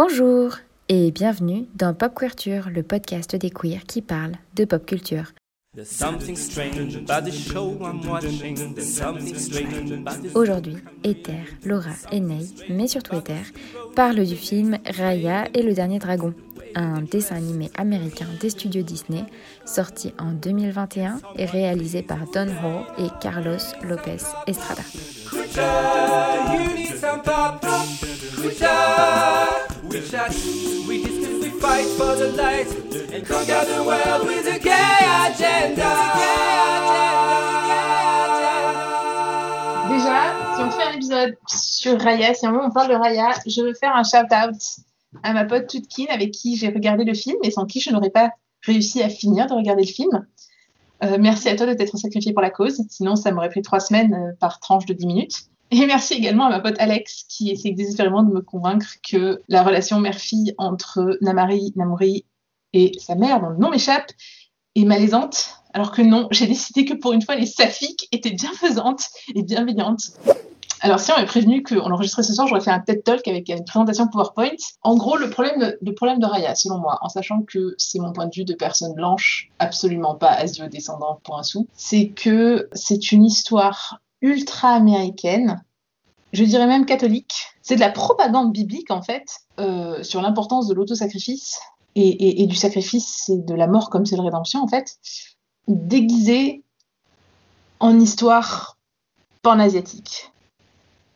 Bonjour et bienvenue dans Pop Culture, le podcast des queers qui parle de pop culture. Aujourd'hui, Ether, Laura et Ney, mais surtout Ether, parlent du film Raya et le dernier dragon, un dessin animé américain des studios Disney, sorti en 2021 et réalisé par Don Hall et Carlos Lopez Estrada. Déjà, si on fait un épisode sur Raya, si on parle de Raya, je veux faire un shout-out à ma pote Tutkin avec qui j'ai regardé le film et sans qui je n'aurais pas réussi à finir de regarder le film. Euh, merci à toi de t'être sacrifié pour la cause, sinon ça m'aurait pris trois semaines euh, par tranche de 10 minutes. Et merci également à ma pote Alex qui essaie désespérément de me convaincre que la relation mère-fille entre Namari, Namouri et sa mère, dont le nom m'échappe, est malaisante. Alors que non, j'ai décidé que pour une fois, les saphiques étaient bienfaisantes et bienveillantes. Alors, si on m'avait prévenu qu'on enregistrait ce soir, j'aurais fait un TED Talk avec une présentation PowerPoint. En gros, le problème de, le problème de Raya, selon moi, en sachant que c'est mon point de vue de personne blanche, absolument pas asio-descendante pour un sou, c'est que c'est une histoire ultra américaine, je dirais même catholique. C'est de la propagande biblique, en fait, euh, sur l'importance de l'autosacrifice et, et, du sacrifice et de la mort comme c'est de rédemption, en fait, déguisé en histoire pan-asiatique.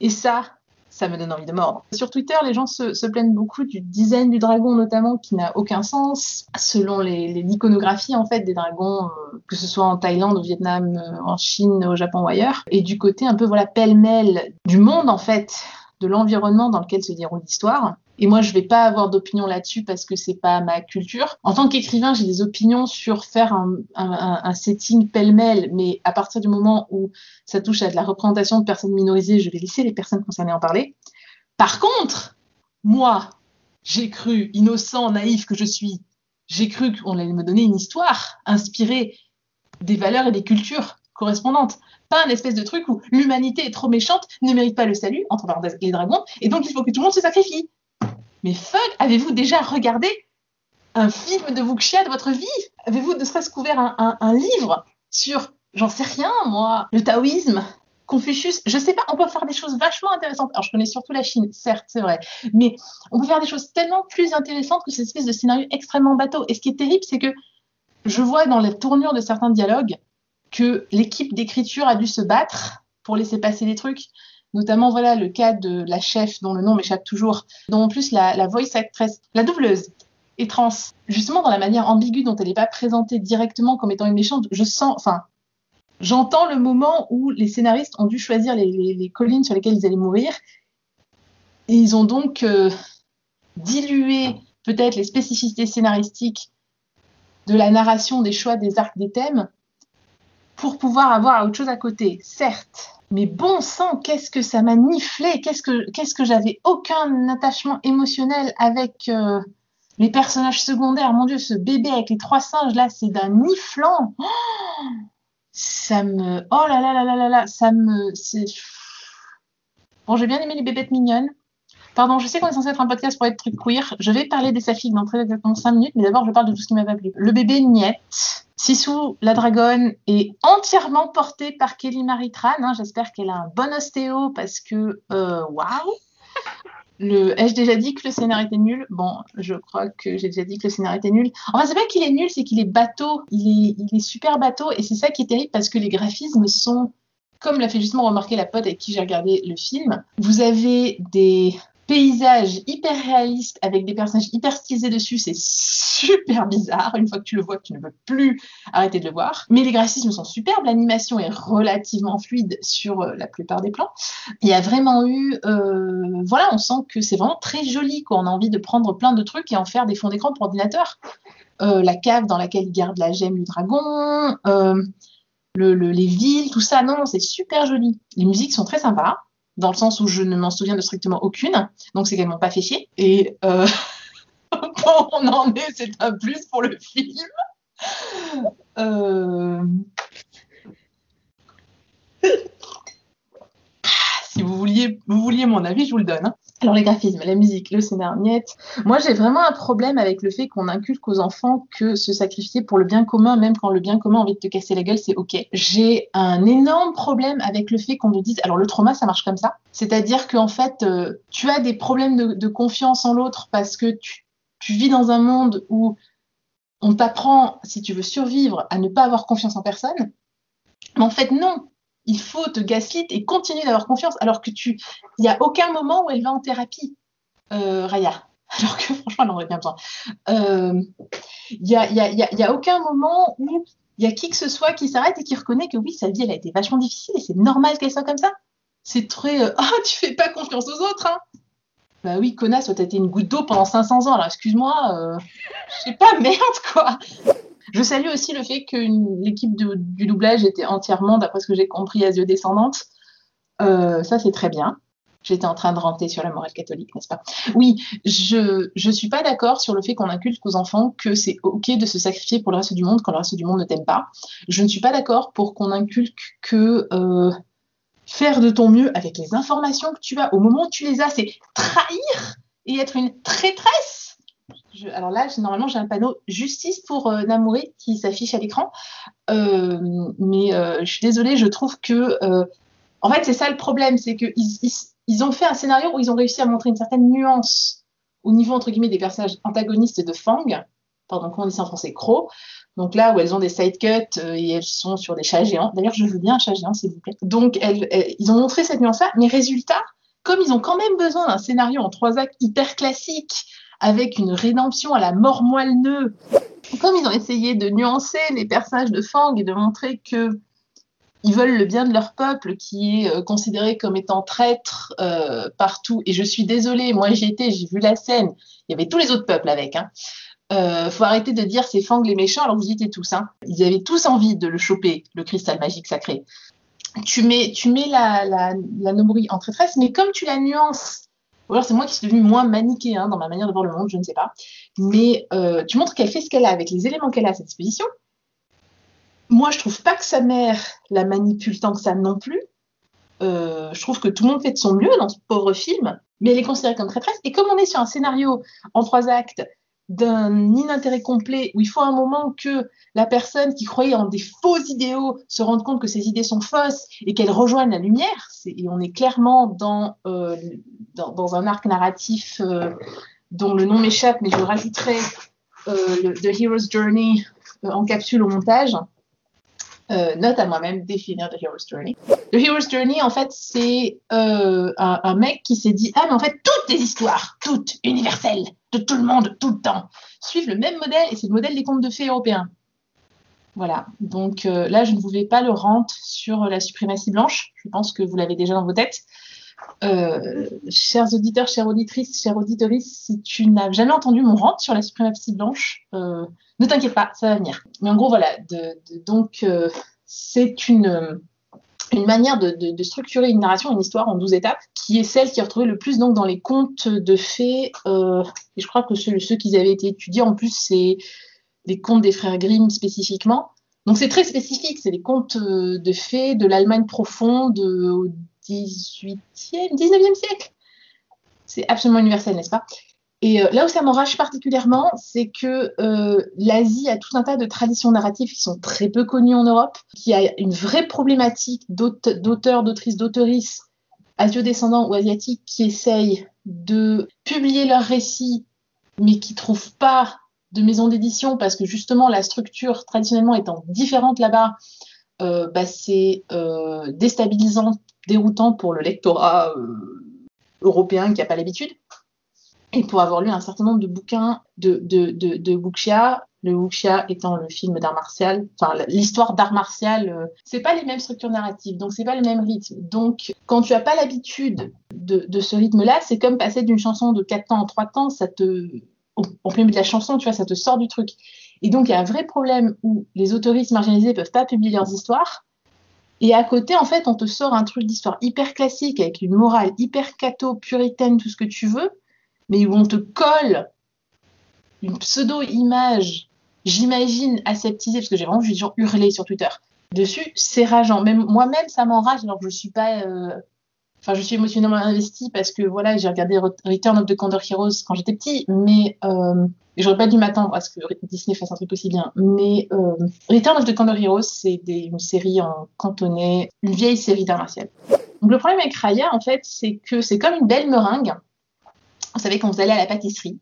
Et ça, ça me donne envie de mordre. Sur Twitter, les gens se, plaignent beaucoup du design du dragon, notamment, qui n'a aucun sens, selon l'iconographie, en fait, des dragons, euh, que ce soit en Thaïlande, au Vietnam, euh, en Chine, au Japon ou ailleurs, et du côté un peu, voilà, pêle-mêle du monde, en fait, de l'environnement dans lequel se déroule l'histoire. Et moi, je vais pas avoir d'opinion là-dessus parce que c'est pas ma culture. En tant qu'écrivain, j'ai des opinions sur faire un, setting pêle-mêle, mais à partir du moment où ça touche à de la représentation de personnes minorisées, je vais laisser les personnes concernées en parler. Par contre, moi, j'ai cru, innocent, naïf que je suis, j'ai cru qu'on allait me donner une histoire inspirée des valeurs et des cultures correspondantes. Pas un espèce de truc où l'humanité est trop méchante, ne mérite pas le salut entre les dragons, et donc il faut que tout le monde se sacrifie. Mais fuck, avez-vous déjà regardé un film de Wuxia de votre vie? Avez-vous ne serait-ce qu'ouvert un, un, un, livre sur, j'en sais rien, moi, le taoïsme Confucius, je sais pas, on peut faire des choses vachement intéressantes. Alors, je connais surtout la Chine, certes, c'est vrai, mais on peut faire des choses tellement plus intéressantes que cette espèce de scénario extrêmement bateau. Et ce qui est terrible, c'est que je vois dans les tournures de certains dialogues que l'équipe d'écriture a dû se battre pour laisser passer des trucs notamment voilà le cas de la chef dont le nom m'échappe toujours, dont en plus la, voice actress, la doubleuse est trans. Justement dans la manière ambiguë dont elle n'est pas présentée directement comme étant une méchante, je sens, enfin, j'entends le moment où les scénaristes ont dû choisir les, collines sur lesquelles ils allaient mourir, et ils ont donc euh, dilué peut-être les spécificités scénaristiques de la narration, des choix, des arcs, des thèmes, pour pouvoir avoir autre chose à côté. Certes, mais bon sang, qu'est-ce que ça m'a niflé, qu'est-ce que, qu'est-ce que j'avais aucun attachement émotionnel avec euh, les personnages secondaires. Mon Dieu, ce bébé avec les trois singes là, c'est d'un niflant. Oh ça me, oh là là là là là là, ça me, c'est. Bon, j'ai bien aimé les bébêtes mignonnes. Pardon, je sais qu'on est censé être un podcast pour être truc queer. Je vais parler des saphiques dans très exactement 5 minutes, mais d'abord, je parle de tout ce qui m'a pas plu. Le bébé Niette. Sissou, la dragonne, est entièrement portée par Kelly Marie Tran. Hein. J'espère qu'elle a un bon ostéo parce que, waouh! Wow le, ai-je déjà dit que le scénario était nul? Bon, je crois que j'ai déjà dit que le scénario était nul. Enfin, c'est pas qu'il est nul, c'est qu'il est bateau. Il est super bateau et c'est ça qui est terrible parce que les graphismes sont, comme l'a fait justement remarquer la pote avec qui j'ai regardé le film, vous avez des paysage hyper réaliste avec des personnages hyper stylisés dessus, c'est super bizarre. Une fois que tu le vois, tu ne peux plus arrêter de le voir. Mais les graphismes sont superbes, l'animation est relativement fluide sur euh, la plupart des plans. Il y a vraiment eu, euh, voilà, on sent que c'est vraiment très joli. Quoi. On a envie de prendre plein de trucs et en faire des fonds d'écran pour ordinateur. Euh, la cave dans laquelle il garde la gemme du dragon, le, le, les villes, tout ça, non, c'est super joli. Les musiques sont très sympas dans le sens où je ne m'en souviens de strictement aucune, donc c'est également pas fait chier. Et euh, bon, on en est, c'est un plus pour le film. Euh... si vous vouliez, vous vouliez mon avis, je vous le donne. Alors les graphismes, la musique, le scénario, niet. Moi j'ai vraiment un problème avec le fait qu'on inculque aux enfants que se sacrifier pour le bien commun, même quand le bien commun a envie de te casser la gueule, c'est ok. J'ai un énorme problème avec le fait qu'on nous dise, alors le trauma ça marche comme ça, c'est-à-dire qu'en fait euh, tu as des problèmes de, confiance en l'autre parce que tu, tu vis dans un monde où on t'apprend, si tu veux survivre, à ne pas avoir confiance en personne. Mais en fait non, il faut te gaslit et continuer d'avoir confiance alors que tu il n'y a aucun moment où elle va en thérapie euh, Raya. Alors que franchement elle en aurait bien besoin. Euh, il n'y a, y a, y a, aucun moment où il y a qui que ce soit qui s'arrête et qui reconnaît que oui sa vie elle a été vachement difficile et c'est normal qu'elle soit comme ça. C'est très euh, oh, tu fais pas confiance aux autres hein. Bah oui, connasse, t'as été une goutte d'eau pendant 500 ans, alors excuse-moi, euh, je sais pas, merde, quoi. Je salue aussi le fait que l'équipe du doublage était entièrement, d'après ce que j'ai compris, asio-descendante. Euh, ça, c'est très bien. J'étais en train de renter sur la morale catholique, n'est-ce pas? Oui, je ne suis pas d'accord sur le fait qu'on inculque aux enfants que c'est OK de se sacrifier pour le reste du monde quand le reste du monde ne t'aime pas. Je ne suis pas d'accord pour qu'on inculque que euh, faire de ton mieux avec les informations que tu as au moment où tu les as, c'est trahir et être une traîtresse alors là, normalement, j'ai un panneau justice pour euh, Namouri qui s'affiche à l'écran. Euh, mais euh, je suis désolée, je trouve que. en fait, c'est ça le problème, c'est qu'ils ils, ont fait un scénario où ils ont réussi à montrer une certaine nuance au niveau, entre guillemets, des personnages antagonistes de Fang. Pardon, comment on dit ça en français? Crow. Donc là où elles ont des side cuts et elles sont sur des chats géants. D'ailleurs, je veux bien un chat géant, s'il vous plaît. Donc, ils ont montré cette nuance-là, mais résultat, comme ils ont quand même besoin d'un scénario en trois actes hyper classique, avec une rédemption à la mort moelle-nœud. Comme ils ont essayé de nuancer les personnages de Fang et de montrer que ils veulent le bien de leur peuple qui est euh, considéré comme étant traître euh, partout. Et je suis désolée, moi j'y étais, j'ai vu la scène. Il y avait tous les autres peuples avec. Hein. Euh, faut arrêter de dire c'est Fang les méchants alors vous y étiez tous. Hein. Ils avaient tous envie de le choper, le cristal magique sacré. Tu mets, tu mets la, la, la en traîtresse, mais comme tu la nuances ou alors c'est moi qui suis devenue moins manichéen dans ma manière de voir le monde, je ne sais pas. Mais euh, tu montres qu'elle fait ce qu'elle a avec les éléments qu'elle a à sa disposition. Moi, je trouve pas que sa mère la manipule tant que ça non plus. Euh, je trouve que tout le monde fait de son mieux dans ce pauvre film, mais elle est considérée comme traîtresse. Et comme on est sur un scénario en trois actes d'un inintérêt complet où il faut un moment que la personne qui croyait en des faux idéaux se rende compte que ces idées sont fausses et qu'elle rejoigne la lumière. et on est clairement dans, euh, un arc narratif euh, dont le nom m'échappe, mais je rajouterai euh, The Hero's Journey en capsule au montage. Note à moi-même définir The Hero's Journey. The Hero's Journey, en fait, c'est un, un, mec qui s'est dit Ah, mais en fait, toutes les histoires, toutes universelles, de tout le monde, tout le temps, suivent le même modèle et c'est le modèle des contes de fées européens. Voilà, donc euh, là, je ne voulais pas le rente sur la suprématie blanche. Je pense que vous l'avez déjà dans vos têtes. Euh, chers auditeurs, chères auditrices, chères auditorices, si tu n'as jamais entendu mon rente sur la suprématie blanche, euh, ne t'inquiète pas, ça va venir. Mais en gros, voilà, donc c'est une, une manière de, structurer une narration, une histoire en 12 étapes, qui est celle qui est retrouvée le plus donc, dans les contes de fées. et je crois que ceux, qui avaient été étudiés, en plus, c'est les contes des frères Grimm spécifiquement. Donc c'est très spécifique, c'est des contes euh, de fées de l'Allemagne profonde 18e, 19e siècle. C'est absolument universel, n'est-ce pas? Et euh, là où ça m'enrage particulièrement, c'est que euh, l'Asie a tout un tas de traditions narratives qui sont très peu connues en Europe, qui a une vraie problématique d'auteurs, d'autrices, d'auteuristes asio-descendants ou asiatiques qui essayent de publier leurs récits, mais qui trouvent pas de maisons d'édition parce que justement la structure traditionnellement étant différente là-bas, euh, bah, c'est déstabilisant, déroutant pour le lectorat euh, européen qui n'a pas l'habitude. Et pour avoir lu un certain nombre de bouquins de, de, de, Wuxia, le Wuxia étant le film d'art martial, enfin l'histoire d'art martial, c'est pas les mêmes structures narratives, donc c'est pas le même rythme. Donc quand tu as pas l'habitude de, ce rythme-là, c'est comme passer d'une chanson de 4 temps en 3 temps, ça te en plein milieu de la chanson, tu vois, ça te sort du truc. Et donc, il y a un vrai problème où les autoristes marginalisés peuvent pas publier leurs histoires. Et à côté, en fait, on te sort un truc d'histoire hyper classique avec une morale hyper catho, puritaine, tout ce que tu veux, mais où on te colle une pseudo-image, j'imagine, aseptisée, parce que j'ai vraiment vu des gens hurler sur Twitter dessus, c'est rageant. Même moi-même, ça m'enrage, alors que je suis pas euh, Enfin, je suis émotionnellement investie parce que voilà, j'ai regardé Return of the Condor Heroes quand j'étais petit, mais euh, j'aurais pas dû m'attendre à ce que Disney fasse un truc aussi bien. Mais euh, Return of the Condor Heroes, c'est une série en cantonais, une vieille série d'art martial. Donc le problème avec Raya, en fait, c'est que c'est comme une belle meringue. Vous savez, quand vous allez à la pâtisserie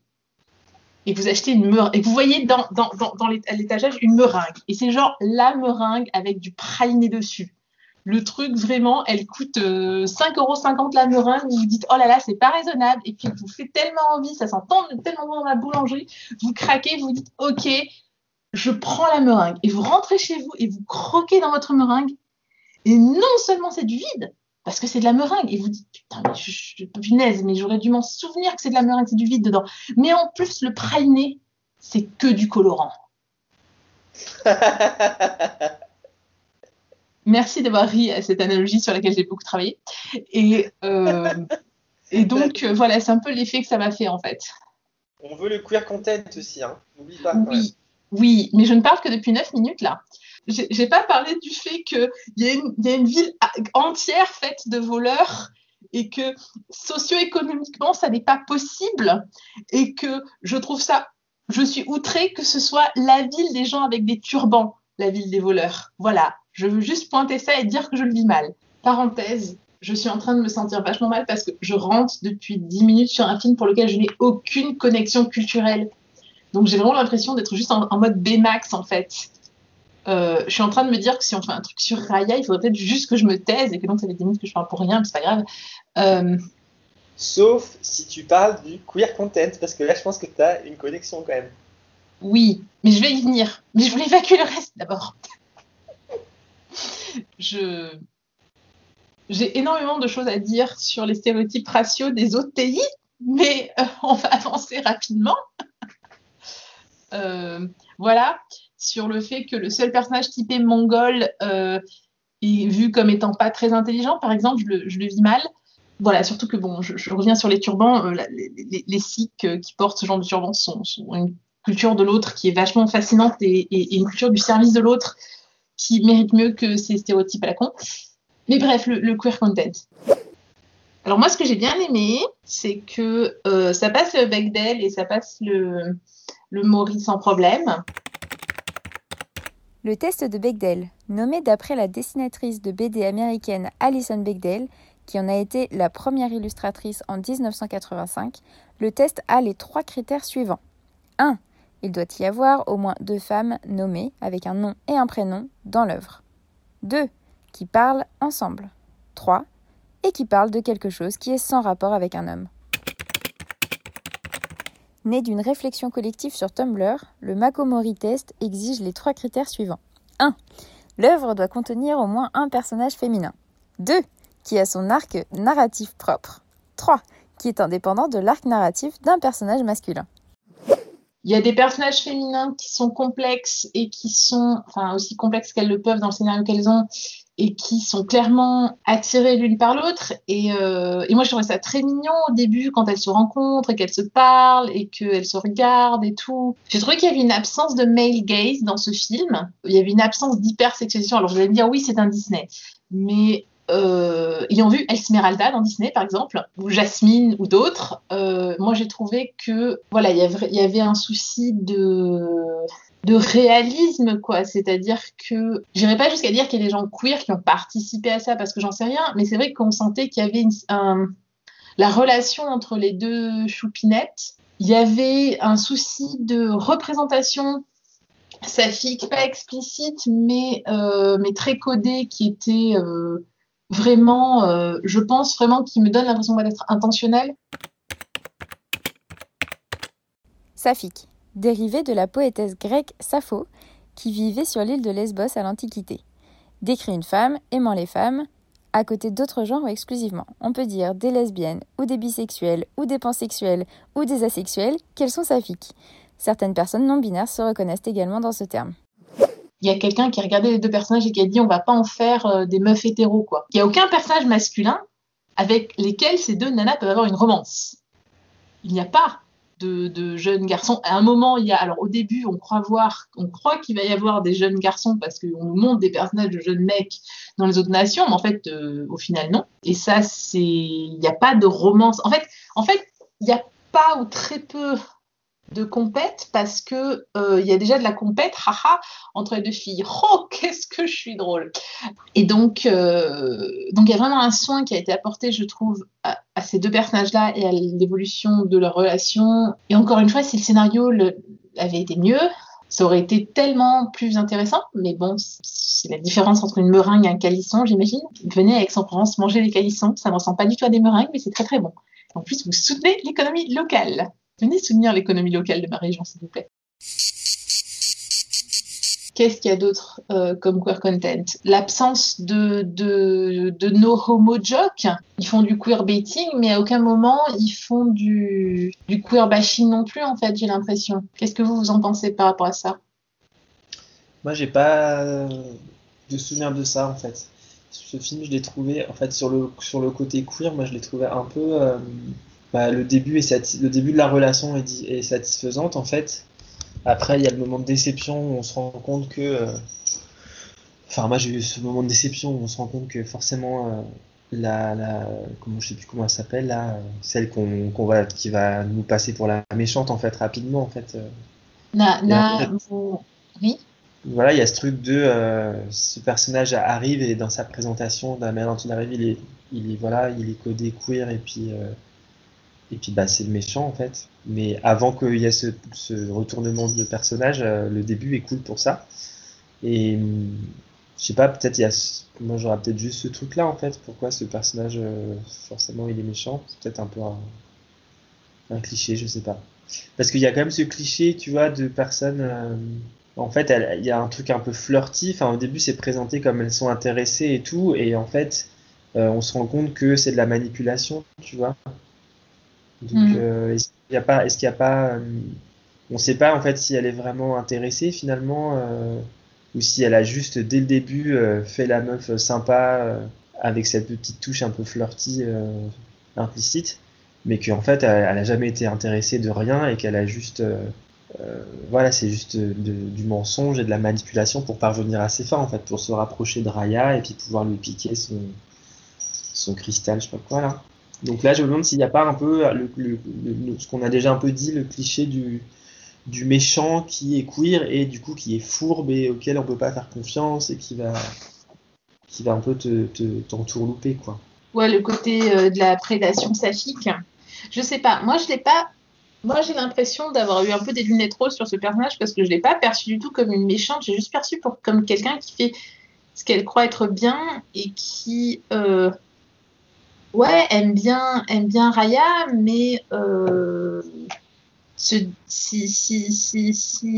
et vous achetez une meringue, et vous voyez dans, dans l'étagère une meringue, et c'est genre la meringue avec du praliné dessus. Le truc, vraiment, elle coûte 5,50 euh, euros la meringue. Vous vous dites, oh là là, c'est pas raisonnable. Et puis, vous fait tellement envie, ça sent tellement bon dans la boulangerie. Vous craquez, vous dites, ok, je prends la meringue. Et vous rentrez chez vous et vous croquez dans votre meringue. Et non seulement c'est du vide, parce que c'est de la meringue. Et vous dites, putain, mais je, suis punaise, mais j'aurais dû m'en souvenir que c'est de la meringue, c'est du vide dedans. Mais en plus, le praliné, c'est que du colorant. Merci d'avoir ri à cette analogie sur laquelle j'ai beaucoup travaillé. Et, euh, et donc, euh, voilà, c'est un peu l'effet que ça m'a fait, en fait. On veut le queer content aussi, hein. N'oublie pas. Oui, oui, mais je ne parle que depuis 9 minutes, là. J'ai pas parlé du fait qu'il y, a une, y a une ville entière faite de voleurs et que socio-économiquement, ça n'est pas possible et que je trouve ça, je suis outrée que ce soit la ville des gens avec des turbans, la ville des voleurs. Voilà, je veux juste pointer ça et dire que je le vis mal. Parenthèse, je suis en train de me sentir vachement mal parce que je rentre depuis 10 minutes sur un film pour lequel je n'ai aucune connexion culturelle. Donc j'ai vraiment l'impression d'être juste en, mode B-max en fait. Euh, je suis en train de me dire que si on fait un truc sur Raya, il faudrait peut-être juste que je me taise et que donc ça fait 10 minutes que je parle pour rien, mais c'est pas grave. Euh, Sauf si tu parles du queer content, parce que là je pense que tu as une connexion quand même. Oui, mais je vais y venir. Mais je voulais évacuer le reste d'abord je j'ai énormément de choses à dire sur les stéréotypes raciaux des autres pays, mais euh, on va avancer rapidement. Euh, voilà, sur le fait que le seul personnage typé mongol euh, est vu comme étant pas très intelligent, par exemple, je le, vis mal. Voilà, surtout que bon, je, reviens sur les turbans, les, Sikhs qui portent ce genre de turban sont, une culture de l'autre qui est vachement fascinante et une culture du service de l'autre qui mérite mieux que ces stéréotypes à la con. Mais bref, le, queer content. Alors moi, ce que j'ai bien aimé, c'est que euh, ça passe le Bechdel et ça passe le, le Maury sans problème. Le test de Bechdel, nommé d'après la dessinatrice de BD américaine Alison Bechdel, qui en a été la première illustratrice en 1985, le test a les trois critères suivants. 1. Il doit y avoir au moins deux femmes nommées avec un nom et un prénom dans l'œuvre. 2. Qui parlent ensemble. 3. Et qui parlent de quelque chose qui est sans rapport avec un homme. Né d'une réflexion collective sur Tumblr, le Makomori test exige les trois critères suivants. 1. L'œuvre doit contenir au moins un personnage féminin. 2. Qui a son arc narratif propre. 3. Qui est indépendant de l'arc narratif d'un personnage masculin. Il y a des personnages féminins qui sont complexes et qui sont, enfin, aussi complexes qu'elles le peuvent dans le scénario qu'elles ont et qui sont clairement attirées l'une par l'autre. Et, euh, et, moi, je trouvais ça très mignon au début quand elles se rencontrent et qu'elles se parlent et qu'elles se regardent et tout. J'ai trouvé qu'il y avait une absence de male gaze dans ce film. Il y avait une absence d'hypersexualisation. Alors, je vais me dire, oui, c'est un Disney. Mais euh, ayant vu Esmeralda dans Disney par exemple, ou Jasmine ou d'autres, euh, moi j'ai trouvé que voilà, il y, avait un souci de de réalisme quoi, c'est-à-dire que j'irais pas jusqu'à dire qu'il y a des gens queer qui ont participé à ça parce que j'en sais rien, mais c'est vrai qu'on sentait qu'il y avait la relation entre les deux choupinettes, il y avait un souci de représentation saphique, pas explicite, mais, euh, mais très codé, qui était vraiment, euh, je pense vraiment qu'il me donne l'impression d'être intentionnel. Saphique, dérivé de la poétesse grecque Sappho, qui vivait sur l'île de Lesbos à l'Antiquité. Décrit une femme aimant les femmes, à côté d'autres genres exclusivement. On peut dire des lesbiennes, ou des bisexuels, ou des pansexuels, ou des asexuels, qu'elles sont saphiques. Certaines personnes non binaires se reconnaissent également dans ce terme il y a quelqu'un qui a regardé les deux personnages et qui a dit on va pas en faire euh, des meufs hétéros quoi. Il y a aucun personnage masculin avec lesquels ces deux nanas peuvent avoir une romance. Il n'y a pas de, jeunes garçons. À un moment, il y a, alors au début, on croit voir, on croit qu'il va y avoir des jeunes garçons parce qu'on nous montre des personnages de jeunes mecs dans les autres nations, mais en fait, euh, au final, non. Et ça, c'est, il n'y a pas de romance. En fait, en fait, il n'y a pas ou très peu de compète parce que euh, il y a déjà de la compète, haha, entre les deux filles. Oh, qu'est-ce que je suis drôle. Et donc, euh, donc il y a vraiment un soin qui a été apporté, je trouve, à, ces deux personnages-là et à l'évolution de leur relation. Et encore une fois, si le scénario avait été mieux, ça aurait été tellement plus intéressant. Mais bon, c'est la différence entre une meringue et un calisson, j'imagine. Venez avec Aix-en-Provence manger les calissons. Ça ne ressemble pas du tout à des meringues, mais c'est très très bon. En plus, vous soutenez l'économie locale. Venez soutenir l'économie locale de ma région, s'il vous plaît. Qu'est-ce qu'il y a d'autre euh, comme queer content? L'absence de, de, de no homo joke? Ils font du queer baiting, mais à aucun moment ils font du, du queer bashing non plus, en fait, j'ai l'impression. Qu'est-ce que vous, vous en pensez par rapport à ça? Moi, j'ai pas de souvenir de ça, en fait. Ce film, je l'ai trouvé, en fait, sur le, sur le côté queer, moi, je l'ai trouvé un peu. Euh, bah, le, début est le début de la relation est, est, satisfaisante en fait. Après, il y a le moment de déception où on se rend compte que. Euh, enfin, moi j'ai eu ce moment de déception où on se rend compte que forcément euh, la, la, comment je sais plus comment elle s'appelle là, celle qu'on va qui va nous passer pour la méchante en fait rapidement en fait. Euh. Na, na, oui. Voilà, il y a ce truc de ce personnage arrive et dans sa présentation, de la manière dont il arrive, il est, il est voilà, il est codé queer et puis et puis bah, c'est le méchant en fait. Mais avant qu'il y ait ce, retournement de personnage, euh, le début est cool pour ça. Et hum, je sais pas, peut-être il y a. Moi j'aurais peut-être juste ce truc là en fait. Pourquoi ce personnage, euh, forcément il est méchant? C'est peut-être un peu un, cliché, je sais pas. Parce qu'il y a quand même ce cliché, tu vois, de personnes. Euh, en fait, il y a un truc un peu flirty. Enfin, au début, c'est présenté comme elles sont intéressées et tout. Et en fait, on se rend compte que c'est de la manipulation, tu vois. Donc, mm. euh, est-ce qu'il n'y a pas, est-ce qu'il a pas, euh, on ne sait pas en fait si elle est vraiment intéressée finalement, euh, ou si elle a juste dès le début fait la meuf sympa avec cette petite touche un peu flirty implicite, mais qu'en fait elle, n'a jamais été intéressée de rien et qu'elle a juste voilà, c'est juste du mensonge et de la manipulation pour parvenir à ses fins, en fait, pour se rapprocher de Raya et puis pouvoir lui piquer son, son cristal, je sais pas quoi là. Donc là, je me demande s'il n'y a pas un peu ce qu'on a déjà un peu dit, le cliché du, méchant qui est queer et du coup qui est fourbe et auquel on peut pas faire confiance et qui va, un peu te, t'entourlouper, quoi. Ouais, le côté euh, de la prédation saphique. Je sais pas. Moi, je l'ai pas. Moi, j'ai l'impression d'avoir eu un peu des lunettes roses sur ce personnage parce que je l'ai pas perçu du tout comme une méchante. J'ai juste perçu comme quelqu'un qui fait ce qu'elle croit être bien et qui euh, ouais, aime bien, aime bien Raya, mais euh, si, si, si, si,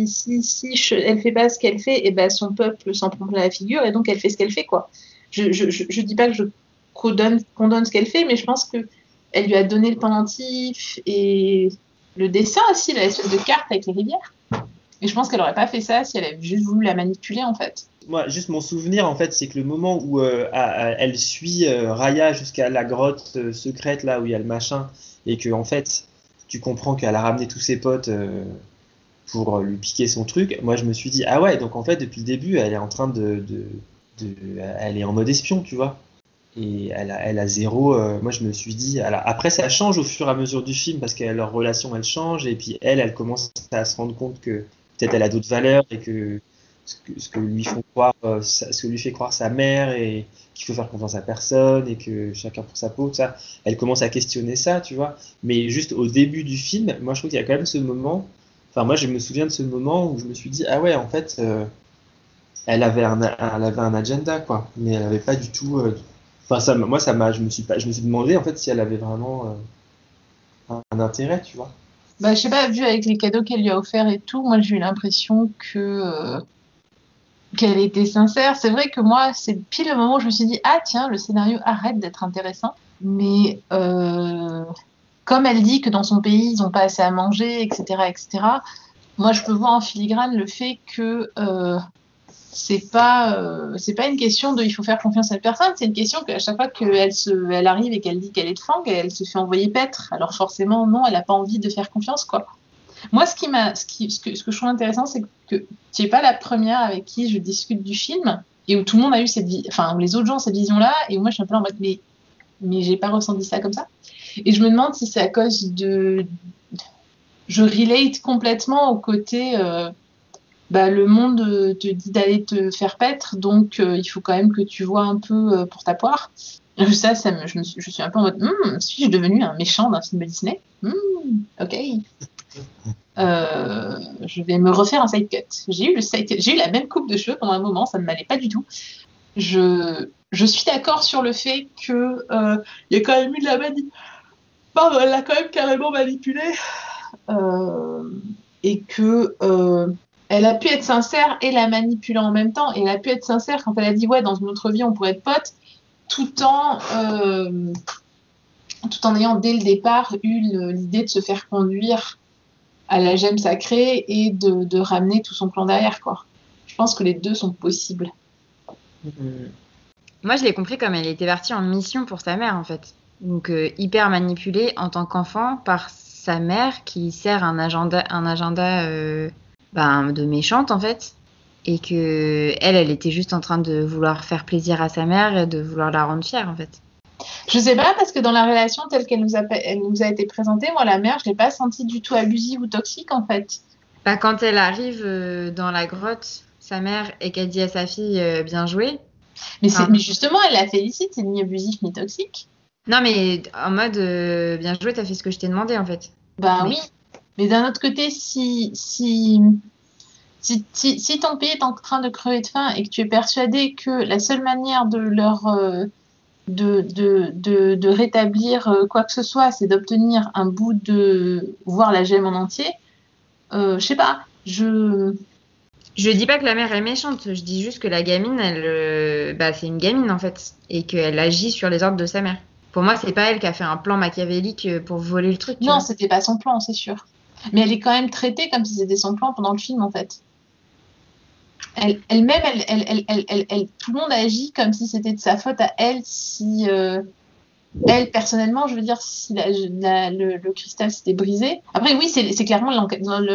si, si, elle fait pas ce qu'elle fait, et eh ben son peuple s'en prend la figure, et donc elle fait ce qu'elle fait, quoi. Je, je, je, dis pas que je condamne ce qu'elle fait, mais je pense que elle lui a donné le pendentif et le dessin aussi, la espèce de carte avec les rivières. Et je pense qu'elle aurait pas fait ça si elle avait juste voulu la manipuler, en fait moi, juste mon souvenir, en fait, c'est que le moment où euh, elle suit euh, Raya jusqu'à la grotte euh, secrète, là où il y a le machin, et que, en fait, tu comprends qu'elle a ramené tous ses potes pour lui piquer son truc, moi, je me suis dit, ah ouais, donc en fait, depuis le début, elle est en train de. elle est en mode espion, tu vois. Et elle a, elle a zéro. moi, je me suis dit. après, ça change au fur et à mesure du film parce que leur relation, elle change, et puis elle, elle commence à se rendre compte que peut-être elle a d'autres valeurs et que ce que, lui font croire, euh, ce que lui fait croire sa mère et qu'il faut faire confiance à personne et que chacun pour sa peau, ça. Elle commence à questionner ça, tu vois. Mais juste au début du film, moi je trouve qu'il y a quand même ce moment. Enfin, moi je me souviens de ce moment où je me suis dit, ah ouais, en fait, euh, elle avait un, elle avait un agenda, quoi. Mais elle avait pas du tout. Euh, enfin, ça, moi ça m'a, je me suis pas, je me suis demandé en fait si elle avait vraiment un intérêt, tu vois. Bah, je sais pas, vu avec les cadeaux qu'elle lui a offerts et tout, moi j'ai eu l'impression que qu'elle était sincère. C'est vrai que moi, c'est pile le moment où je me suis dit ah tiens, le scénario arrête d'être intéressant. Mais euh, comme elle dit que dans son pays ils n'ont pas assez à manger, etc., etc. Moi, je peux voir en filigrane le fait que euh, c'est pas euh, pas une question de il faut faire confiance à la personne, c'est une question qu'à chaque fois qu'elle elle arrive et qu'elle dit qu'elle est de Fang, elle se fait envoyer paître. Alors forcément non, elle n'a pas envie de faire confiance quoi. Moi, ce, qui ce, qui, ce, que, je trouve intéressant, c'est que tu n'es pas la première avec qui je discute du film et où tout le monde a eu cette vie, enfin, où les autres gens ont cette vision-là et où moi je suis un peu en mode, mais, mais j'ai pas ressenti ça comme ça. Et je me demande si c'est à cause de. Je relate complètement au côté. Euh, bah, le monde te dit d'aller te faire paître, donc euh, il faut quand même que tu vois un peu euh, pour ta poire. Ça, ça me, je, me suis, je, suis, un peu en mode, hm, suis-je devenu un méchant d'un film Disney hmm, Ok. Euh, je vais me refaire un side cut. J'ai eu, la même coupe de cheveux pendant un moment, ça ne m'allait pas du tout. Je, suis d'accord sur le fait que il y a quand même eu de la manie. Pardon, elle l'a quand même carrément manipulé. et que elle a pu être sincère et la manipuler en même temps. Elle a pu être sincère quand elle a dit ouais, dans une autre vie, on pourrait être potes, tout en, euh, tout en ayant dès le départ eu l'idée de se faire conduire à la gemme sacrée et de, ramener tout son plan derrière. Quoi. Je pense que les deux sont possibles. Mm-hmm. Moi, je l'ai compris comme elle était partie en mission pour sa mère, en fait. Donc, euh, hyper manipulée en tant qu'enfant par sa mère qui sert un agenda, un agenda euh, ben, de méchante en fait et que elle elle était juste en train de vouloir faire plaisir à sa mère et de vouloir la rendre fière en fait. Je sais pas parce que dans la relation telle qu'elle nous a elle nous a été présentée, moi la mère, je l'ai pas sentie du tout abusive ou toxique en fait. Bah, quand elle arrive euh, dans la grotte, sa mère et qu'elle dit à sa fille euh, bien joué. Mais, mais justement, elle la félicite, c'est ni abusif ni toxique. Non, mais en mode euh, bien joué, t'as fait ce que je t'ai demandé en fait. Bah oui. Mais d'un autre côté, si, si, si, si, ton pays est en train de crever de faim et que tu es persuadé que la seule manière de leur de, de, de, de, rétablir euh, quoi que ce soit, c'est d'obtenir un bout de voir la gemme en entier, euh, je sais pas, je je dis pas que la mère est méchante, je dis juste que la gamine, elle, euh, bah, c'est une gamine en fait, et qu'elle agit sur les ordres de sa mère. Pour moi, c'est pas elle qui a fait un plan machiavélique pour voler le truc. Non, c'était pas son plan, c'est sûr. Mais elle est quand même traitée comme si c'était son plan pendant le film, en fait. Elle-même, elle, elle, elle, tout le monde agit comme si c'était de sa faute à elle, si euh, elle, personnellement, je veux dire, si le, cristal s'était brisé. Après, oui, c'est clairement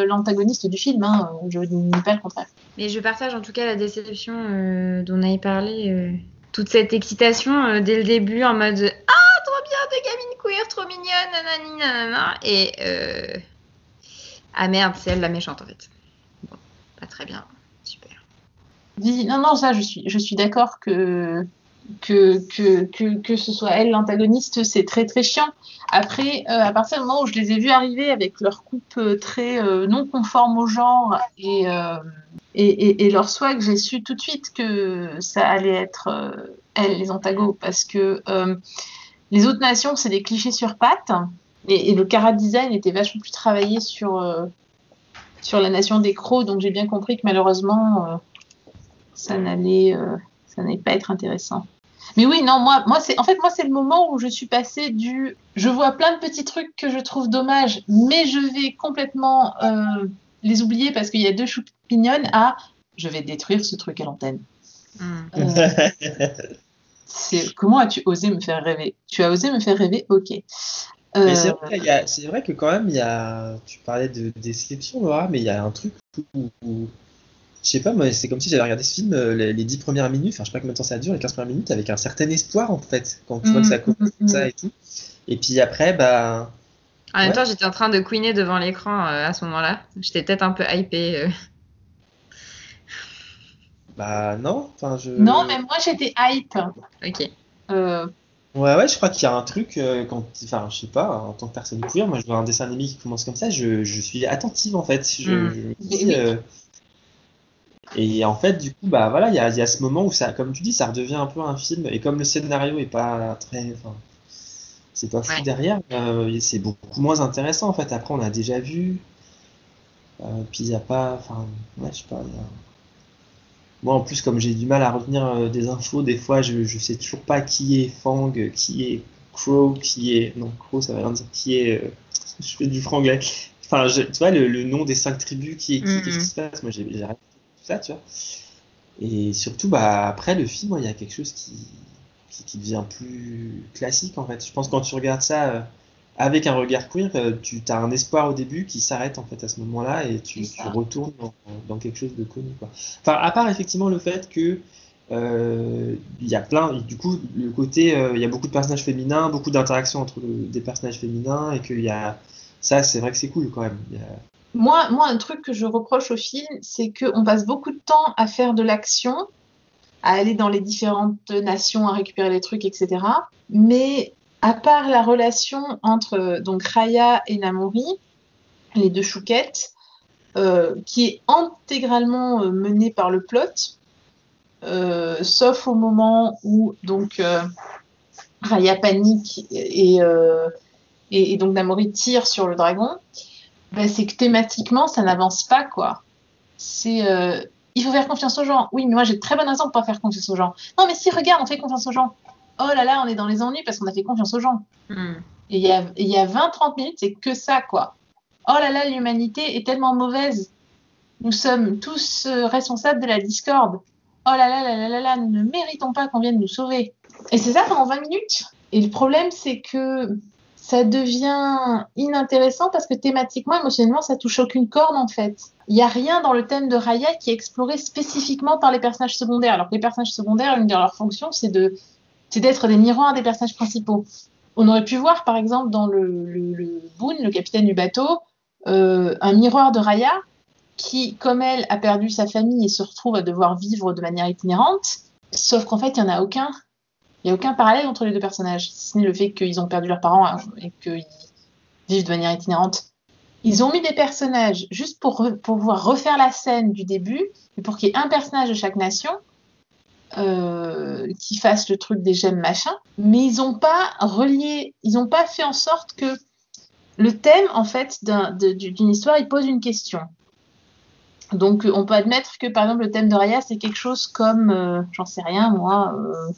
l'antagoniste du film, hein, je dis pas le contraire. Mais je partage en tout cas la déception euh, dont on avait parlé, euh, toute cette excitation dès le début en mode Ah, trop bien, de gamine queer, trop mignonne, nanani, nanana. Et ah merde, c'est elle la méchante en fait. Bon, pas très bien. Super. Non, non, ça, je suis, d'accord que, que, que, que, ce soit elle l'antagoniste, c'est très très chiant. Après, euh, à partir du moment où je les ai vus arriver avec leur coupe euh, très euh, non conforme au genre et, et, et, leur swag, j'ai su tout de suite que ça allait être elles les antagos parce que les autres nations, c'est des clichés sur pattes. Et, le cara design était vachement plus travaillé sur, sur la nation des crocs, donc j'ai bien compris que malheureusement, ça n'allait euh, ça n'allait pas être intéressant. Mais oui, non, moi, moi c'est en fait moi c'est le moment où je suis passée du je vois plein de petits trucs que je trouve dommages, mais je vais complètement les oublier parce qu'il y a deux champignons à je vais détruire ce truc à l'antenne. Hmm. comment as-tu osé me faire rêver? Tu as osé me faire rêver, ok. Mais c'est euh, vrai, que quand même, il y a, tu parlais de description, Laura, mais il y a un truc où, je sais pas, moi, c'est comme si j'avais regardé ce film euh, les, dix 10 premières minutes, enfin, je sais pas combien de temps ça dure, les 15 premières minutes, avec un certain espoir, en fait, quand tu vois que ça mm, commence mm, ça mm. et tout. Et puis après, bah. En même temps, j'étais en train de queener devant l'écran euh, à ce moment-là. J'étais peut-être un peu hypée. Bah non, enfin je. Non, mais moi j'étais hype. Ok. Ouais, ouais, je crois qu'il y a un truc, euh, quand, enfin, je sais pas, en tant que personne queer, moi je vois un dessin animé qui commence comme ça, je, je suis attentive en fait. Je, mm. euh, et en fait, du coup, bah voilà, il y a, y a, ce moment où ça, comme tu dis, ça redevient un peu un film, et comme le scénario est pas très. C'est pas fou derrière, euh, c'est beaucoup moins intéressant en fait. Après, on a déjà vu, puis il n'y a pas. Enfin, ouais, je sais pas. Moi, en plus, comme j'ai du mal à retenir euh, des infos, des fois, je, je sais toujours pas qui est Fang, qui est Crow, qui est. Non, Crow, ça va rien dire. Qui est. Euh, je fais du franglais. Enfin, tu vois, le, nom des cinq tribus, qui est qui, qu'est-ce qui se passe? Moi, tout ça, tu vois. Et surtout, bah, après le film, il y a quelque chose qui, qui, devient plus classique, en fait. Je pense que quand tu regardes ça. Euh, avec un regard queer, euh, tu as un espoir au début qui s'arrête en fait à ce moment-là et tu, tu retournes dans, dans, quelque chose de connu. Quoi. Enfin, à part effectivement le fait que euh, il y a plein, du coup, le côté, il y a beaucoup de personnages féminins, beaucoup d'interactions entre des personnages féminins et qu'il y a ça, c'est vrai que c'est cool quand même. Moi, moi, un truc que je reproche au film, c'est qu'on passe beaucoup de temps à faire de l'action, à aller dans les différentes nations, à récupérer les trucs, etc. Mais à part la relation entre donc Raya et Namori, les deux chouquettes, euh, qui est intégralement euh, menée par le plot, euh, sauf au moment où donc Raya panique et, et, donc Namori tire sur le dragon, ben, c'est que thématiquement ça n'avance pas quoi. C'est il faut faire confiance aux gens. Oui, mais moi j'ai très bonne raison de pas faire confiance aux gens. Non, mais si regarde, on fait confiance aux gens oh là là, on est dans les ennuis parce qu'on a fait confiance aux gens. Hmm. Et il y a, y a 20-30 minutes, c'est que ça, quoi. Oh là là, l'humanité est tellement mauvaise. Nous sommes tous euh, responsables de la discorde. Oh là là là là là là, nous ne méritons pas qu'on vienne nous sauver. Et c'est ça pendant 20 minutes. Et le problème, c'est que ça devient inintéressant parce que thématiquement, émotionnellement, ça touche aucune corde en fait. Il n'y a rien dans le thème de Raya qui est exploré spécifiquement par les personnages secondaires. Alors que les personnages secondaires, une de leurs fonctions, c'est de d'être des miroirs des personnages principaux. On aurait pu voir, par exemple, dans le, le, Boone, le capitaine du bateau, euh, un miroir de Raya qui, comme elle, a perdu sa famille et se retrouve à devoir vivre de manière itinérante. Sauf qu'en fait, il n'y en a aucun. Il n'y a aucun parallèle entre les deux personnages, si ce n'est le fait qu'ils ont perdu leurs parents hein, et qu'ils vivent de manière itinérante. Ils ont mis des personnages juste pour, pour pouvoir refaire la scène du début, et pour qu'il y ait un personnage de chaque nation, euh, qui fassent le truc des gemmes machin, mais ils n'ont pas relié, ils n'ont pas fait en sorte que le thème en fait d'une histoire il pose une question. Donc on peut admettre que par exemple le thème de Raya c'est quelque chose comme, euh, j'en sais rien moi, euh,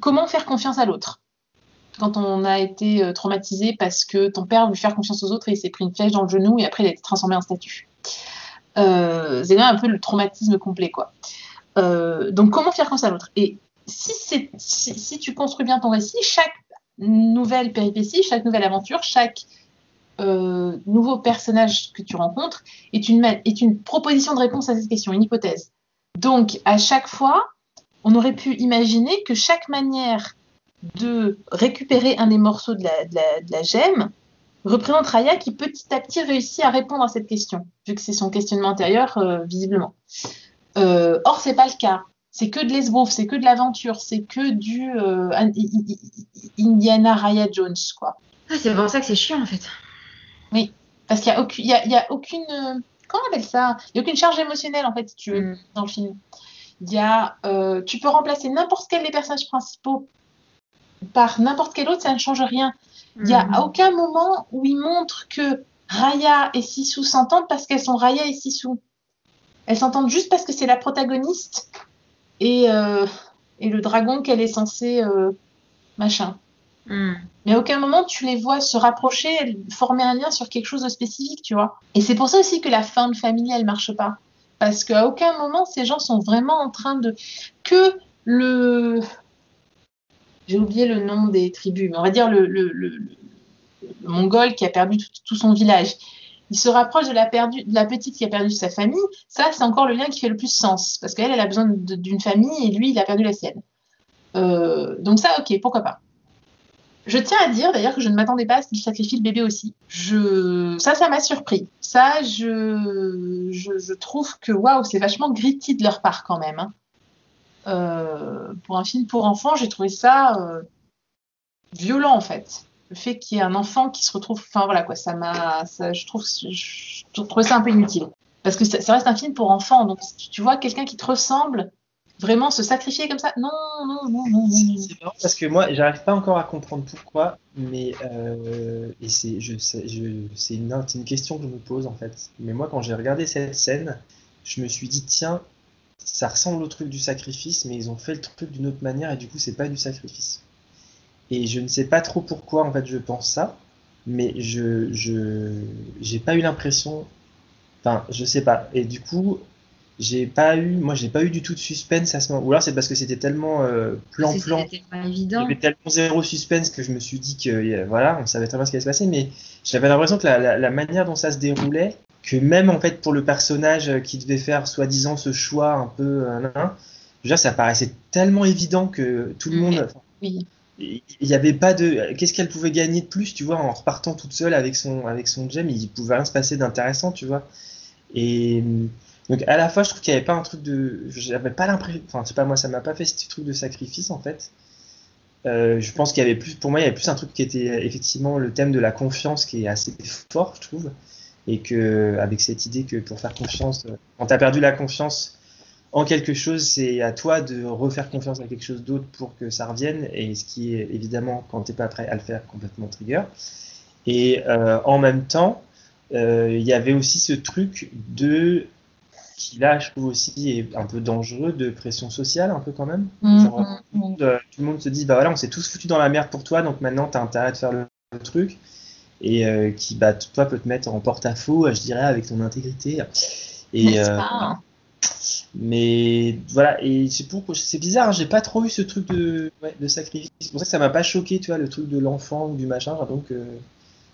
comment faire confiance à l'autre? Quand on a été traumatisé parce que ton père veut faire confiance aux autres et il s'est pris une flèche dans le genou et après il a été transformé en statue. c'est là un peu le traumatisme complet quoi. Euh, donc, comment faire confiance à l'autre? Et si, si, tu construis bien ton récit, chaque nouvelle péripétie, chaque nouvelle aventure, chaque euh, nouveau personnage que tu rencontres est une, est une proposition de réponse à cette question, une hypothèse. Donc, à chaque fois, on aurait pu imaginer que chaque manière de récupérer un des morceaux de la, de la, gemme représente Raya qui petit à petit réussit à répondre à cette question, vu que c'est son questionnement intérieur, euh, visiblement. Euh, or, c'est pas le cas. C'est que de l'esbrouf, c'est que de l'aventure, c'est que du euh, Indiana Raya Jones, quoi. Ah, c'est pour ça que c'est chiant, en fait. Oui, parce qu'il n'y a, aucune, y a, y a aucune... comment on appelle ça? Il n'y a aucune charge émotionnelle, en fait, si tu veux, mm. dans le film. Il y a, euh, tu peux remplacer n'importe quel des personnages principaux par n'importe quel autre, ça ne change rien. Il n'y a mm. aucun moment où il montre que Raya et Sisu s'entendent parce qu'elles sont Raya et Sisu. Elles s'entendent juste parce que c'est la protagoniste et, euh, et le dragon qu'elle est censée euh, machin. Hmm. Mais à aucun moment tu les vois se rapprocher, former un lien sur quelque chose de spécifique, tu vois. Et c'est pour ça aussi que la fin de famille, elle marche pas. Parce qu'à aucun moment, ces gens sont vraiment en train de... Que le... J'ai oublié le nom des tribus, mais on va dire le, le, le, mongol qui a perdu tout son village il se rapproche de la, perdu, de la petite qui a perdu sa famille, ça, c'est encore le lien qui fait le plus sens. Parce qu'elle, elle a besoin d'une famille et lui, il a perdu la sienne. Euh, donc ça, ok, pourquoi pas. Je tiens à dire d'ailleurs que je ne m'attendais pas à ce qu'il sacrifie le bébé aussi. Je... Ça, ça m'a surpris. Ça, je, je, trouve que waouh, c'est vachement gritty de leur part quand même. Hein. Euh, pour un film pour enfants, j'ai trouvé ça euh, violent en fait le fait qu'il y ait un enfant qui se retrouve, enfin voilà quoi, ça m'a, je trouve, je, trouvais ça un peu inutile. Parce que ça, reste un film pour enfants, donc tu, vois quelqu'un qui te ressemble vraiment se sacrifier comme ça, non, non, non, non. C'est marrant parce que moi, j'arrive pas encore à comprendre pourquoi, mais euh, et c'est, je, je, c'est une, une question que je me pose en fait. Mais moi, quand j'ai regardé cette scène, je me suis dit tiens, ça ressemble au truc du sacrifice, mais ils ont fait le truc d'une autre manière et du coup, c'est pas du sacrifice. Et je ne sais pas trop pourquoi en fait je pense ça, mais je je j'ai pas eu l'impression. Enfin, je sais pas. Et du coup, j'ai pas eu, moi j'ai pas eu du tout de suspense à ce moment. Ou alors c'est parce que c'était tellement euh, plan plan, C'était tellement zéro suspense que je me suis dit que euh, voilà, on savait très bien ce qui allait se passer, mais j'avais l'impression que la, la, la manière dont ça se déroulait, que même en fait pour le personnage qui devait faire soi-disant ce choix un peu, euh, nan, nan, je veux dire, ça paraissait tellement évident que tout le Mm. monde, Oui. il n'y avait pas de, qu'est-ce qu'elle pouvait gagner de plus, tu vois, en repartant toute seule avec son avec son gemme, il pouvait rien se passer d'intéressant, tu vois. Et donc à la fois, je trouve qu'il n'y avait pas un truc de, j'avais pas l'impression, enfin, sais pas moi, ça m'a pas fait ce truc de sacrifice en fait. Euh, je pense qu'il y avait plus, pour moi, il y avait plus un truc qui était effectivement le thème de la confiance qui est assez fort, je trouve, et que avec cette idée que pour faire confiance, quand tu as perdu la confiance en quelque chose, c'est à toi de refaire confiance à quelque chose d'autre pour que ça revienne, et ce qui est évidemment, quand t'es pas prêt à le faire, complètement trigger. Et euh, en même temps, euh, il y avait aussi ce truc de qui là, je trouve aussi est un peu dangereux, de pression sociale, un peu quand même. Genre, Mhm, mhm. euh, tout le monde se dit bah voilà on s'est tous foutus dans la merde pour toi donc maintenant t'as intérêt de faire le, le truc. Et euh, qui bah toi peut te mettre en porte-à-faux euh, je dirais avec ton intégrité. Et euh, pas? mais voilà et c'est pour c'est bizarre j'ai pas trop eu ce truc de ouais, de sacrifice. C'est pour ça que ça m'a pas choqué tu vois le truc de l'enfant ou du machin donc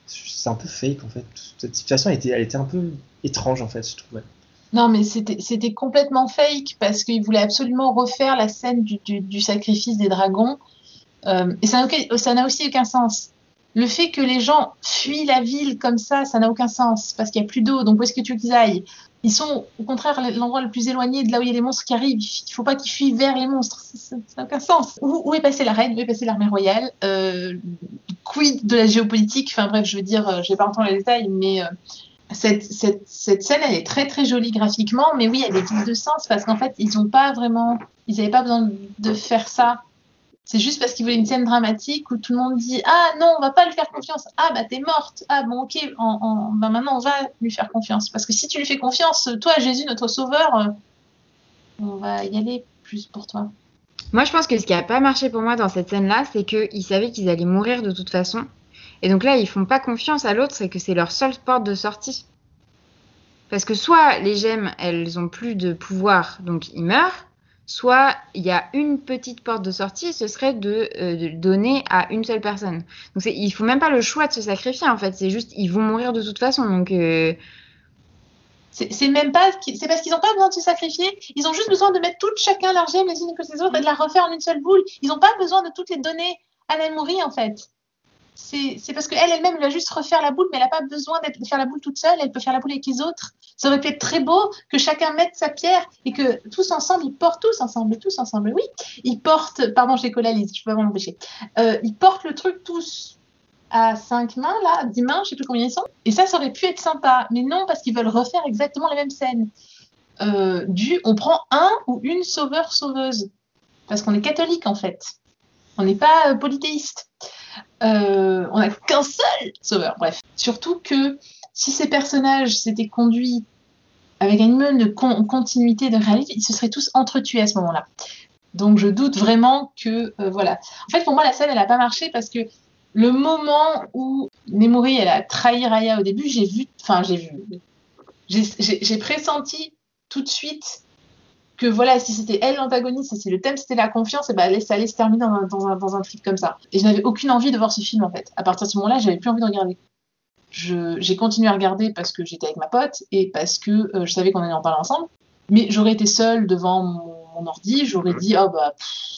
c'est un peu fake en fait. Cette situation elle était elle était un peu étrange en fait je trouvais Non, mais c'était complètement fake parce qu'il voulait absolument refaire la scène du, du, sacrifice des dragons. Euh, et ça n'a aussi aucun sens. Le fait que les gens fuient la ville comme ça, ça n'a aucun sens parce qu'il n'y a plus d'eau. Donc où est-ce que tu veux qu'ils aillent? Ils sont au contraire l'endroit le plus éloigné de là où il y a les monstres qui arrivent. Il faut pas qu'ils fuient vers les monstres. Ça- n'a aucun sens. Où, est passée la reine? Où est passée l'armée royale? Euh, Quid de la géopolitique? Enfin bref, je veux dire, euh, je vais pas dans les détails, mais euh, cette, scène, elle est très très jolie graphiquement, mais oui, elle est vide de sens parce qu'en fait, ils n'ont pas vraiment, ils n'avaient pas besoin de faire ça. C'est juste parce qu'ils voulaient une scène dramatique où tout le monde dit Ah non, on va pas lui faire confiance. Ah bah t'es morte. Ah bon, ok, en, en- bah, maintenant on va lui faire confiance. Parce que si tu lui fais confiance, toi, Jésus, notre sauveur, euh, on va y aller plus pour toi. Moi, je pense que ce qui a pas marché pour moi dans cette scène-là, c'est qu'ils savaient qu'ils allaient mourir de toute façon. Et donc là, ils font pas confiance à l'autre, c'est que c'est leur seule porte de sortie. Parce que soit les gemmes, elles ont plus de pouvoir, donc ils meurent, soit il y a une petite porte de sortie, ce serait de, euh, donner à une seule personne. Donc c'est- il faut même pas le choix de se sacrifier en fait, c'est juste ils vont mourir de toute façon. Donc euh, C'est même pas, c'est parce qu'ils n'ont pas besoin de se sacrifier. Ils ont juste besoin de mettre toutes chacun leurs gemmes les unes que les autres et de la refaire en une seule boule. Ils n'ont pas besoin de toutes les donner à Namouri en fait. C'est parce qu'elle elle-même, elle va juste refaire la boule, mais elle n'a pas besoin de faire la boule toute seule. Elle peut faire la boule avec les autres. Ça aurait pu être très beau que chacun mette sa pierre et que tous ensemble, ils portent tous ensemble, tous ensemble. Oui, ils portent. Pardon, j'ai collé Lise, je peux pas m'en empêcher. Euh, ils portent le truc tous à cinq mains, là, dix mains, je sais plus combien ils sont. Et ça, ça aurait pu être sympa. Mais non, parce qu'ils veulent refaire exactement la même scène. Euh, du, on prend un ou une sauveur-sauveuse. Parce qu'on est catholique, en fait. On n'est pas euh, polythéiste. Euh, on n'a qu'un seul sauveur. Bref. Surtout que si ces personnages s'étaient conduits avec un minimum continuité de réalité, ils se seraient tous entretués à ce moment-là. Donc je doute vraiment que euh, voilà. En fait, pour moi, la scène, elle n'a pas marché parce que le moment où Nemori, elle a trahi Raya au début, j'ai vu, enfin j'ai vu, j'ai pressenti tout de suite que voilà, si c'était elle l'antagoniste, et si le thème c'était la confiance, et ben ça allait se terminer dans un, dans un, dans un trip comme ça. Et je n'avais aucune envie de voir ce film en fait. À partir de ce moment-là, j'avais plus envie de regarder. J'ai continué à regarder parce que j'étais avec ma pote et parce que euh, je savais qu'on allait en parler ensemble. Mais j'aurais été seule devant mon, mon ordi, j'aurais dit, oh bah, pff,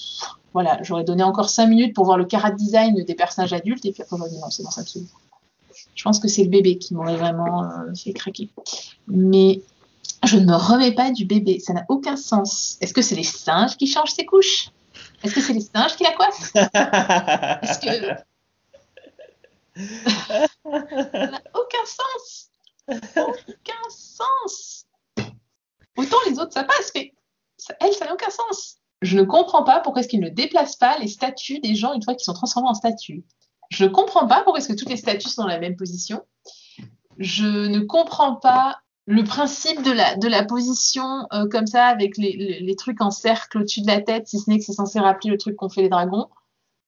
voilà, j'aurais donné encore 5 minutes pour voir le carat design des personnages adultes, et puis après, j'aurais dit non, c'est bon, ça me saoule. Je pense que c'est le bébé qui m'aurait vraiment euh, fait craquer. Mais je ne me remets pas du bébé, ça n'a aucun sens. Est-ce que c'est les singes qui changent ses couches? Est-ce que c'est les singes qui la coiffent? Est-ce que. ça n'a aucun sens Aucun sens Autant les autres ça passe, mais ça- elle, ça n'a aucun sens. Je ne comprends pas pourquoi est-ce qu'ils ne déplacent pas les statues des gens une fois qu'ils sont transformés en statues. Je ne comprends pas pourquoi est-ce que toutes les statues sont dans la même position. Je ne comprends pas le principe de la, position euh, comme ça, avec les, trucs en cercle au-dessus de la tête, si ce n'est que c'est censé rappeler le truc qu'ont fait les dragons.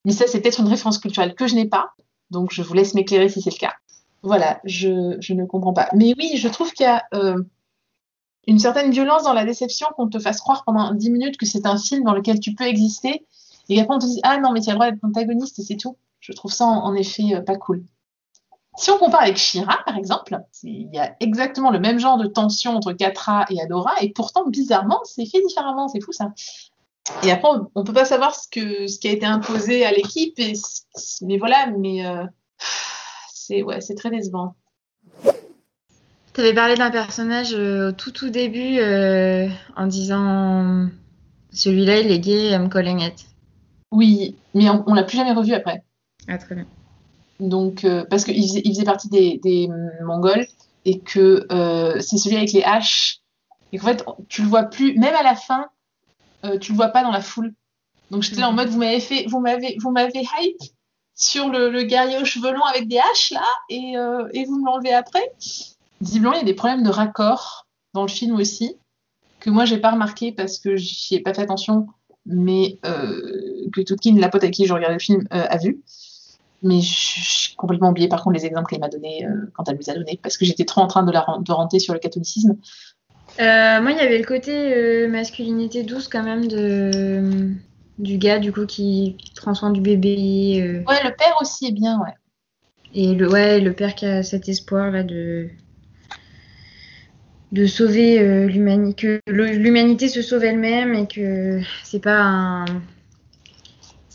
Mais ça, c'est peut-être une référence culturelle que je n'ai pas. Donc, je vous laisse m'éclairer si c'est le cas. Voilà, je, je ne comprends pas. Mais oui, je trouve qu'il y a. euh, une certaine violence dans la déception qu'on te fasse croire pendant 10 minutes que c'est un film dans lequel tu peux exister et qu'après on te dise ah non mais tu as le droit d'être antagoniste et c'est tout. Je trouve ça en, effet euh, pas cool. Si on compare avec Shira, par exemple, il y a exactement le même genre de tension entre Katra et Adora, et pourtant, bizarrement, c'est fait différemment. C'est fou, ça. Et après, on, ne peut pas savoir ce, que, ce qui a été imposé à l'équipe, mais voilà, mais euh, c'est ouais, très décevant. Tu avais parlé d'un personnage euh, au tout tout début euh, en disant celui-là il est gay, me Collinget. Oui, mais on, on l'a plus jamais revu après. Ah très bien. Donc parce qu'il faisait, il faisait partie des, des Mongols et que c'est celui avec les haches et qu'en fait tu le vois plus, même à la fin euh, tu le vois pas dans la foule. Donc j'étais là en mhm. mode, vous m'avez fait, vous m'avez, vous m'avez hype sur le, guerrier aux cheveux longs avec des haches là, et, euh, et vous me l'enlevez après. Visiblement, il y a des problèmes de raccord dans le film aussi, que moi j'ai pas remarqué parce que j'y ai pas fait attention, mais euh, que Toutkin, la pote avec qui je regardais le film, a vu. Mais j'ai complètement oublié par contre les exemples qu'elle m'a donnés quand elle nous a donné, parce que j'étais trop en train de, la, de renter sur le catholicisme. Euh, moi, il y avait le côté euh, masculinité douce quand même de du gars du coup qui, prend soin du bébé. Euh. Ouais, le père aussi est bien, ouais. Et le ouais, le père qui a cet espoir là de de sauver l'humanité, que l'humanité se sauve elle-même et que c'est pas un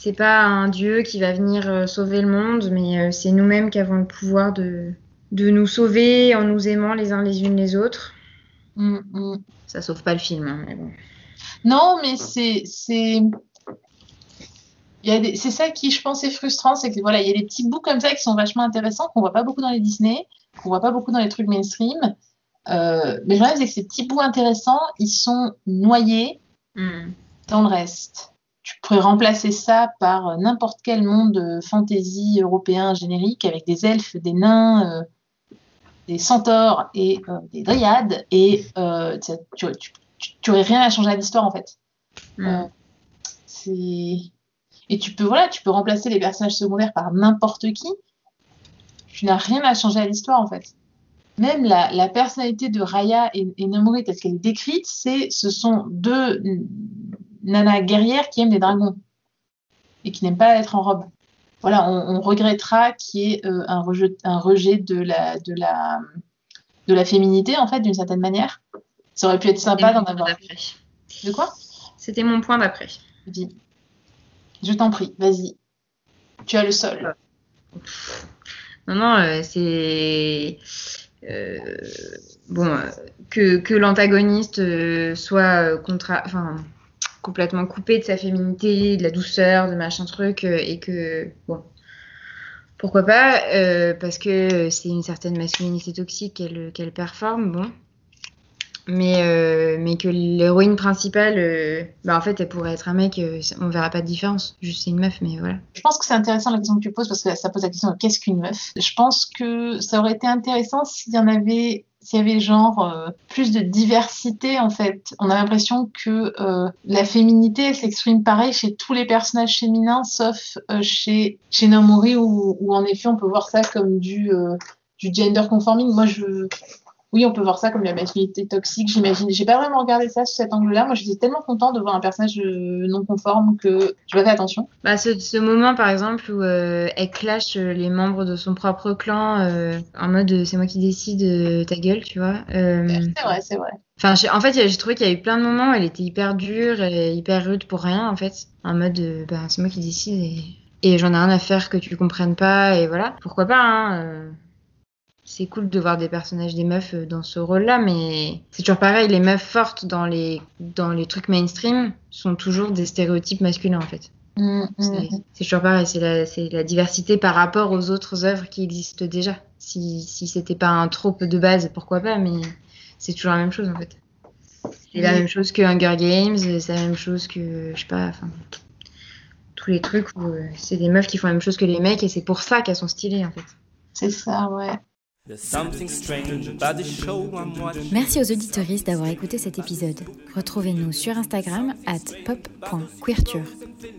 c'est pas un dieu qui va venir sauver le monde, mais c'est nous-mêmes qui avons le pouvoir de de nous sauver en nous aimant les uns les unes les autres. Mm, mm. Ça sauve pas le film, hein, mais bon. Non, mais c'est c'est c'est ça qui, je pense, est frustrant, c'est que voilà, il y a des petits bouts comme ça qui sont vachement intéressants, qu'on voit pas beaucoup dans les Disney, qu'on voit pas beaucoup dans les trucs mainstream. Euh, mais le problème, c'est que ces petits bouts intéressants, ils sont noyés mm. dans le reste. Tu pourrais remplacer ça par n'importe quel monde fantasy européen générique avec des elfes, des nains, euh, des centaures et euh, des dryades, et euh, tu, tu, aurais rien à changer à l'histoire en fait. Mm. Euh, et tu peux voilà, tu peux remplacer les personnages secondaires par n'importe qui. Tu n'as rien à changer à l'histoire en fait. Même la, la, personnalité de Raya et, et Nomori telle qu'elle est décrite, c'est ce sont deux nanas guerrières qui aiment les dragons et qui n'aiment pas être en robe voilà, on, regrettera qu'il y ait euh, un, rejet, un rejet de la, de, la, de la féminité, en fait, d'une certaine manière. Ça aurait pu être sympa d'en avoir. De quoi? C'était mon point d'après. Je t'en prie, vas-y. Tu as le sol. Non, non, euh, c'est. Euh, bon, que, que l'antagoniste soit contra... enfin, complètement coupée de sa féminité, de la douceur, de machin truc, euh, et que, bon, pourquoi pas, euh, parce que c'est une certaine masculinité toxique qu'elle performe, bon. Mais, euh, mais que l'héroïne principale, bah en fait, elle pourrait être un mec, on verra pas de différence. Juste c'est une meuf, mais voilà. Je pense que c'est intéressant la question que tu poses parce que ça pose la question qu'est-ce qu'une meuf? Je pense que ça aurait été intéressant s'il y en avait s'il y avait genre euh, plus de diversité en fait. On a l'impression que euh, la féminité s'exprime pareil chez tous les personnages féminins sauf euh, chez chez où, où, en effet on peut voir ça comme du du gender conforming. Moi je oui, on peut voir ça comme la masculinité toxique, j'imagine. J'ai pas vraiment regardé ça sous cet angle-là. Moi, j'étais tellement contente de voir un personnage euh, non conforme que je fait attention. Bah, ce, moment, par exemple, où euh, elle clash euh, les membres de son propre clan en mode c'est moi qui décide, ta gueule, tu vois. c'est vrai, c'est vrai. Enfin, en fait, j'ai trouvé qu'il y a eu plein de moments où elle était hyper dure et hyper rude pour rien, en fait. En mode, bah, c'est moi qui décide et, et j'en ai rien à faire que tu comprennes pas, et voilà. Pourquoi pas, hein c'est cool de voir des personnages des meufs euh, dans ce rôle-là, mais c'est toujours pareil, les meufs fortes dans les, dans les trucs mainstream sont toujours des stéréotypes masculins en fait. Mm, mm. c'est toujours pareil, c'est la, la, diversité par rapport aux autres œuvres qui existent déjà. Si, si c'était pas un trope de base, pourquoi pas, mais c'est toujours la même chose en fait. C'est la même chose que Hunger Games, c'est la même chose que, je sais pas, enfin, tous les trucs où euh, c'est des meufs qui font la même chose que les mecs et c'est pour ça qu'elles sont stylées en fait. C'est ça, ouais. Merci aux auditoristes d'avoir écouté cet épisode. Retrouvez-nous sur Instagram at pop.queerture.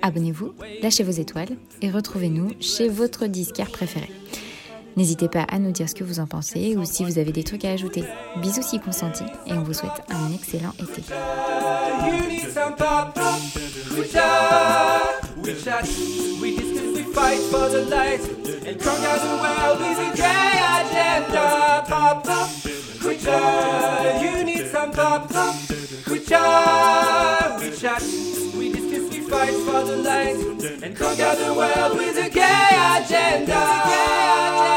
Abonnez-vous, lâchez vos étoiles et retrouvez-nous chez votre disquaire préféré. N'hésitez pas à nous dire ce que vous en pensez ou si vous avez des trucs à ajouter. Bisous si consentis et on vous souhaite un excellent été. We fight for the light and conquer the world with a gay agenda. Pop, pop, chat, you need some pop, pop. Chat, we chat, we discuss, we fight for the light and conquer the world with a gay agenda. Gay agenda.